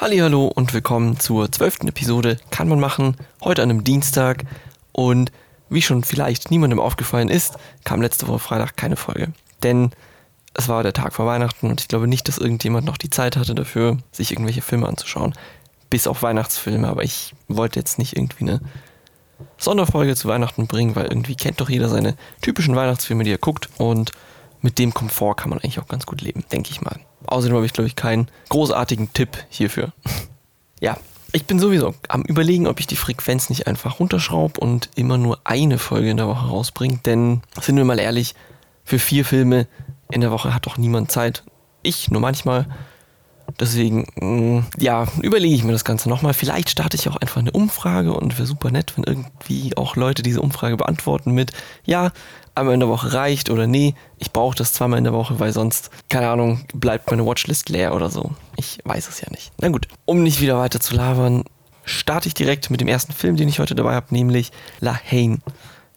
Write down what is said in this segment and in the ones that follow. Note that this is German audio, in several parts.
Hallo und willkommen zur zwölften Episode Kann man machen, heute an einem Dienstag und wie schon vielleicht niemandem aufgefallen ist, kam letzte Woche Freitag keine Folge. Denn es war der Tag vor Weihnachten und ich glaube nicht, dass irgendjemand noch die Zeit hatte dafür, sich irgendwelche Filme anzuschauen. Bis auf Weihnachtsfilme, aber ich wollte jetzt nicht irgendwie eine Sonderfolge zu Weihnachten bringen, weil irgendwie kennt doch jeder seine typischen Weihnachtsfilme, die er guckt und mit dem Komfort kann man eigentlich auch ganz gut leben, denke ich mal. Außerdem habe ich, glaube ich, keinen großartigen Tipp hierfür. ja, ich bin sowieso am Überlegen, ob ich die Frequenz nicht einfach runterschraube und immer nur eine Folge in der Woche rausbringe. Denn, sind wir mal ehrlich, für vier Filme in der Woche hat doch niemand Zeit. Ich nur manchmal. Deswegen, mm, ja, überlege ich mir das Ganze nochmal. Vielleicht starte ich auch einfach eine Umfrage und wäre super nett, wenn irgendwie auch Leute diese Umfrage beantworten mit, ja, einmal in der Woche reicht oder nee, ich brauche das zweimal in der Woche, weil sonst, keine Ahnung, bleibt meine Watchlist leer oder so. Ich weiß es ja nicht. Na gut, um nicht wieder weiter zu labern, starte ich direkt mit dem ersten Film, den ich heute dabei habe, nämlich La Haine.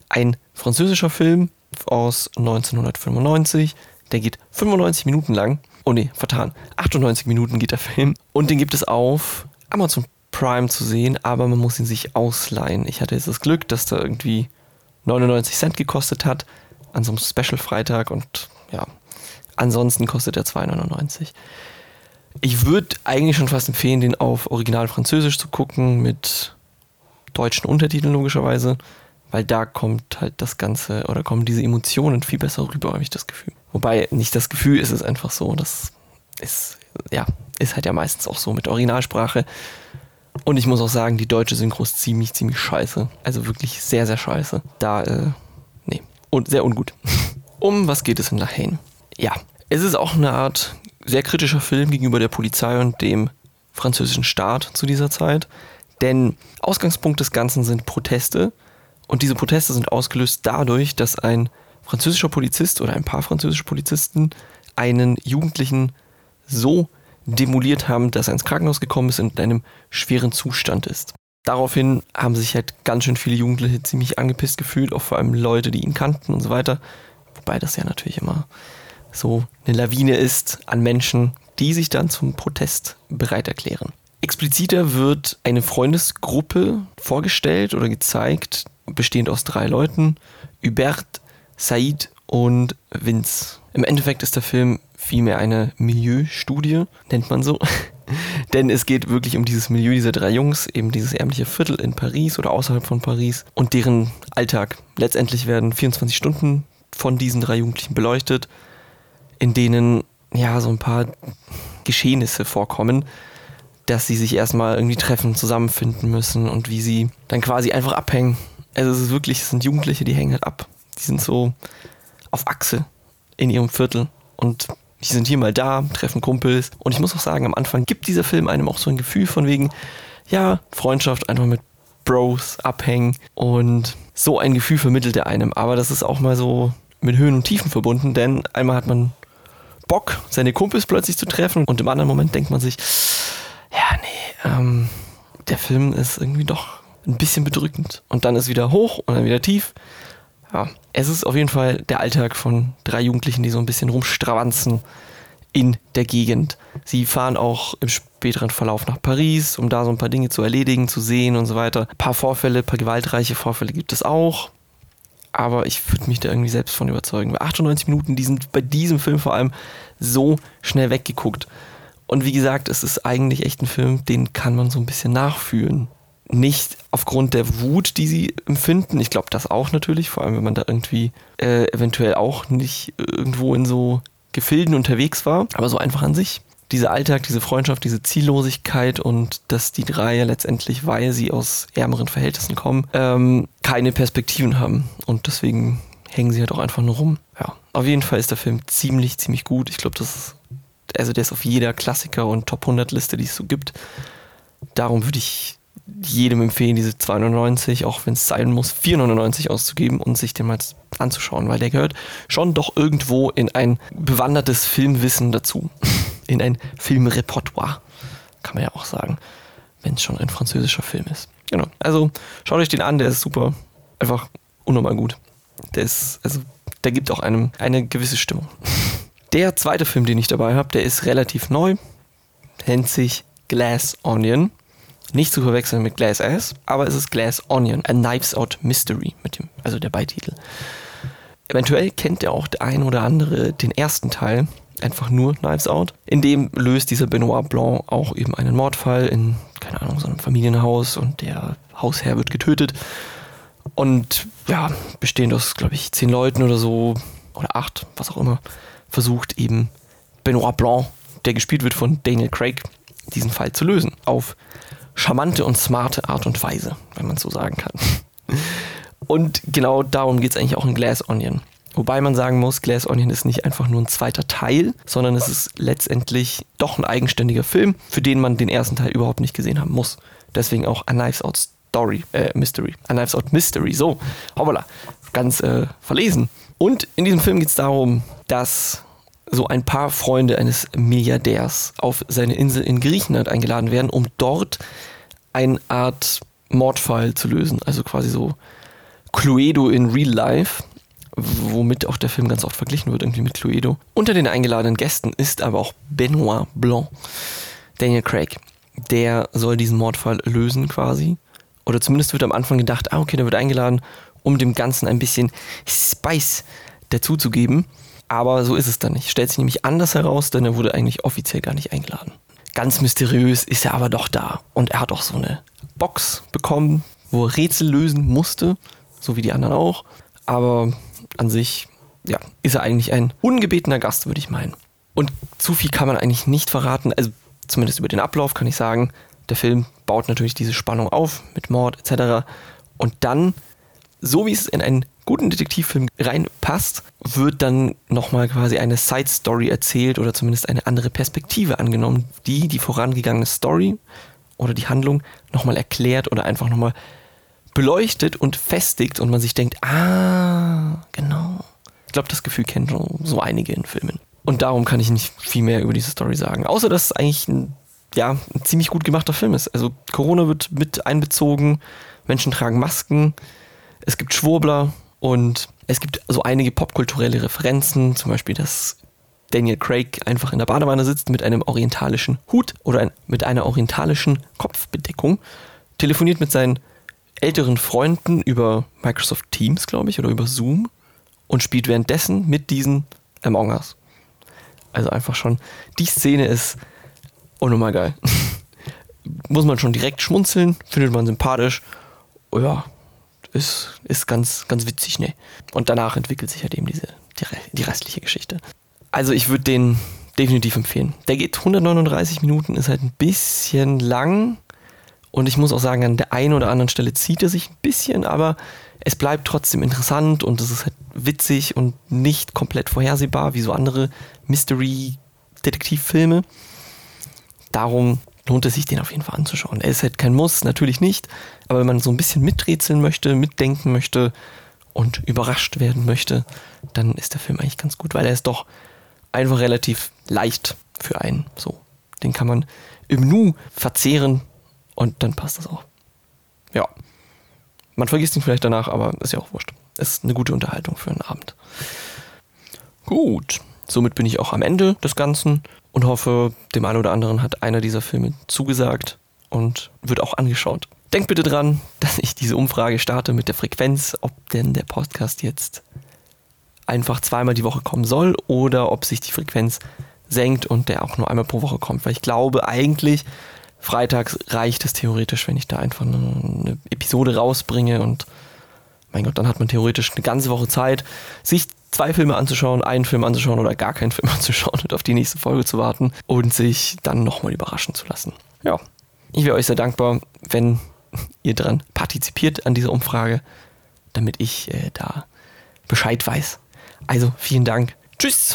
Ein französischer Film aus 1995. Der geht 95 Minuten lang. Oh nee, vertan. 98 Minuten geht der Film. Und den gibt es auf Amazon Prime zu sehen, aber man muss ihn sich ausleihen. Ich hatte jetzt das Glück, dass da irgendwie 99 Cent gekostet hat an so einem Special-Freitag und ja, ansonsten kostet er 2,99. Ich würde eigentlich schon fast empfehlen, den auf Original Französisch zu gucken mit deutschen Untertiteln logischerweise, weil da kommt halt das Ganze oder kommen diese Emotionen viel besser rüber, habe ich das Gefühl. Wobei nicht das Gefühl ist es einfach so, das ist ja ist halt ja meistens auch so mit Originalsprache. Und ich muss auch sagen, die deutsche Synchro ist ziemlich, ziemlich scheiße. Also wirklich sehr, sehr scheiße. Da, äh, nee. Und sehr ungut. um was geht es in La Haine? Ja, es ist auch eine Art sehr kritischer Film gegenüber der Polizei und dem französischen Staat zu dieser Zeit. Denn Ausgangspunkt des Ganzen sind Proteste. Und diese Proteste sind ausgelöst dadurch, dass ein französischer Polizist oder ein paar französische Polizisten einen Jugendlichen so demoliert haben, dass er ins Krankenhaus gekommen ist und in einem schweren Zustand ist. Daraufhin haben sich halt ganz schön viele Jugendliche ziemlich angepisst gefühlt, auch vor allem Leute, die ihn kannten und so weiter. Wobei das ja natürlich immer so eine Lawine ist an Menschen, die sich dann zum Protest bereit erklären. Expliziter wird eine Freundesgruppe vorgestellt oder gezeigt, bestehend aus drei Leuten: Hubert, Said und Vince. Im Endeffekt ist der Film vielmehr eine Milieustudie, nennt man so. Denn es geht wirklich um dieses Milieu dieser drei Jungs, eben dieses ärmliche Viertel in Paris oder außerhalb von Paris und deren Alltag. Letztendlich werden 24 Stunden von diesen drei Jugendlichen beleuchtet, in denen ja so ein paar Geschehnisse vorkommen, dass sie sich erstmal irgendwie treffen, zusammenfinden müssen und wie sie dann quasi einfach abhängen. Also es ist wirklich, es sind Jugendliche, die hängen halt ab. Die sind so auf Achse in ihrem Viertel und die sind hier mal da, treffen Kumpels. Und ich muss auch sagen, am Anfang gibt dieser Film einem auch so ein Gefühl von wegen, ja, Freundschaft, einfach mit Bros abhängen. Und so ein Gefühl vermittelt er einem. Aber das ist auch mal so mit Höhen und Tiefen verbunden, denn einmal hat man Bock, seine Kumpels plötzlich zu treffen und im anderen Moment denkt man sich, ja, nee, ähm, der Film ist irgendwie doch ein bisschen bedrückend. Und dann ist wieder hoch und dann wieder tief ja, es ist auf jeden Fall der Alltag von drei Jugendlichen, die so ein bisschen rumstravanzen in der Gegend. Sie fahren auch im späteren Verlauf nach Paris, um da so ein paar Dinge zu erledigen, zu sehen und so weiter. Ein paar Vorfälle, ein paar gewaltreiche Vorfälle gibt es auch. Aber ich würde mich da irgendwie selbst von überzeugen. Bei 98 Minuten, die sind bei diesem Film vor allem so schnell weggeguckt. Und wie gesagt, es ist eigentlich echt ein Film, den kann man so ein bisschen nachfühlen nicht aufgrund der Wut, die sie empfinden. Ich glaube das auch natürlich, vor allem wenn man da irgendwie äh, eventuell auch nicht irgendwo in so Gefilden unterwegs war, aber so einfach an sich. Dieser Alltag, diese Freundschaft, diese Ziellosigkeit und dass die drei letztendlich, weil sie aus ärmeren Verhältnissen kommen, ähm, keine Perspektiven haben. Und deswegen hängen sie halt auch einfach nur rum. Ja, auf jeden Fall ist der Film ziemlich, ziemlich gut. Ich glaube, das ist, also der ist auf jeder Klassiker- und Top 100 Liste, die es so gibt. Darum würde ich jedem empfehlen, diese 2,99, auch wenn es sein muss, 4,99 auszugeben und sich den mal anzuschauen, weil der gehört schon doch irgendwo in ein bewandertes Filmwissen dazu. In ein Filmrepertoire, kann man ja auch sagen, wenn es schon ein französischer Film ist. Genau. Also schaut euch den an, der ist super. Einfach unnormal gut. Der ist, also, der gibt auch einem eine gewisse Stimmung. Der zweite Film, den ich dabei habe, der ist relativ neu, nennt sich Glass Onion. Nicht zu verwechseln mit Glass Ass, aber es ist Glass Onion, A Knives Out Mystery, mit dem, also der Beititel. Eventuell kennt ja auch der ein oder andere den ersten Teil, einfach nur Knives Out. In dem löst dieser Benoit Blanc auch eben einen Mordfall in, keine Ahnung, so einem Familienhaus und der Hausherr wird getötet. Und ja, bestehend aus, glaube ich, zehn Leuten oder so, oder acht, was auch immer, versucht eben Benoit Blanc, der gespielt wird von Daniel Craig, diesen Fall zu lösen. Auf charmante und smarte Art und Weise, wenn man so sagen kann. Und genau darum geht es eigentlich auch in Glass Onion. Wobei man sagen muss, Glass Onion ist nicht einfach nur ein zweiter Teil, sondern es ist letztendlich doch ein eigenständiger Film, für den man den ersten Teil überhaupt nicht gesehen haben muss. Deswegen auch A Knives Out Story, äh, Mystery. A Knives Out Mystery, so, hoppala, ganz äh, verlesen. Und in diesem Film geht es darum, dass so ein paar Freunde eines Milliardärs auf seine Insel in Griechenland eingeladen werden, um dort eine Art Mordfall zu lösen. Also quasi so Cluedo in Real Life, womit auch der Film ganz oft verglichen wird, irgendwie mit Cluedo. Unter den eingeladenen Gästen ist aber auch Benoit Blanc, Daniel Craig. Der soll diesen Mordfall lösen quasi. Oder zumindest wird am Anfang gedacht, ah, okay, der wird eingeladen, um dem Ganzen ein bisschen Spice dazuzugeben. Aber so ist es dann nicht. Stellt sich nämlich anders heraus, denn er wurde eigentlich offiziell gar nicht eingeladen. Ganz mysteriös ist er aber doch da. Und er hat auch so eine Box bekommen, wo er Rätsel lösen musste so wie die anderen auch. Aber an sich, ja, ist er eigentlich ein ungebetener Gast, würde ich meinen. Und zu viel kann man eigentlich nicht verraten. Also zumindest über den Ablauf kann ich sagen, der Film baut natürlich diese Spannung auf mit Mord etc. Und dann, so wie es in einen guten Detektivfilm reinpasst, wird dann nochmal quasi eine Side Story erzählt oder zumindest eine andere Perspektive angenommen, die die vorangegangene Story oder die Handlung nochmal erklärt oder einfach nochmal beleuchtet und festigt und man sich denkt, ah, genau. Ich glaube, das Gefühl kennen schon so einige in Filmen. Und darum kann ich nicht viel mehr über diese Story sagen. Außer, dass es eigentlich ein, ja, ein ziemlich gut gemachter Film ist. Also Corona wird mit einbezogen, Menschen tragen Masken, es gibt Schwurbler und es gibt so einige popkulturelle Referenzen, zum Beispiel, dass Daniel Craig einfach in der Badewanne sitzt mit einem orientalischen Hut oder ein, mit einer orientalischen Kopfbedeckung, telefoniert mit seinen älteren Freunden über Microsoft Teams, glaube ich, oder über Zoom und spielt währenddessen mit diesen Among Us. Also einfach schon, die Szene ist unnormal geil. Muss man schon direkt schmunzeln, findet man sympathisch. Oh ja, ist, ist ganz, ganz witzig, ne? Und danach entwickelt sich halt eben diese, die, die restliche Geschichte. Also ich würde den definitiv empfehlen. Der geht 139 Minuten, ist halt ein bisschen lang, und ich muss auch sagen, an der einen oder anderen Stelle zieht er sich ein bisschen, aber es bleibt trotzdem interessant und es ist halt witzig und nicht komplett vorhersehbar wie so andere Mystery-Detektivfilme. Darum lohnt es sich, den auf jeden Fall anzuschauen. Er ist halt kein Muss, natürlich nicht, aber wenn man so ein bisschen miträtseln möchte, mitdenken möchte und überrascht werden möchte, dann ist der Film eigentlich ganz gut, weil er ist doch einfach relativ leicht für einen. So, den kann man im Nu verzehren und dann passt das auch. Ja. Man vergisst ihn vielleicht danach, aber ist ja auch wurscht. Ist eine gute Unterhaltung für einen Abend. Gut. Somit bin ich auch am Ende des Ganzen und hoffe, dem einen oder anderen hat einer dieser Filme zugesagt und wird auch angeschaut. Denkt bitte dran, dass ich diese Umfrage starte mit der Frequenz, ob denn der Podcast jetzt einfach zweimal die Woche kommen soll oder ob sich die Frequenz senkt und der auch nur einmal pro Woche kommt. Weil ich glaube eigentlich, freitags reicht es theoretisch, wenn ich da einfach eine, Episode rausbringe und mein Gott, dann hat man theoretisch eine ganze Woche Zeit, sich zwei Filme anzuschauen, einen Film anzuschauen oder gar keinen Film anzuschauen und auf die nächste Folge zu warten und sich dann nochmal überraschen zu lassen. Ja, ich wäre euch sehr dankbar, wenn ihr dran partizipiert an dieser Umfrage, damit ich äh, da Bescheid weiß. Also vielen Dank. Tschüss.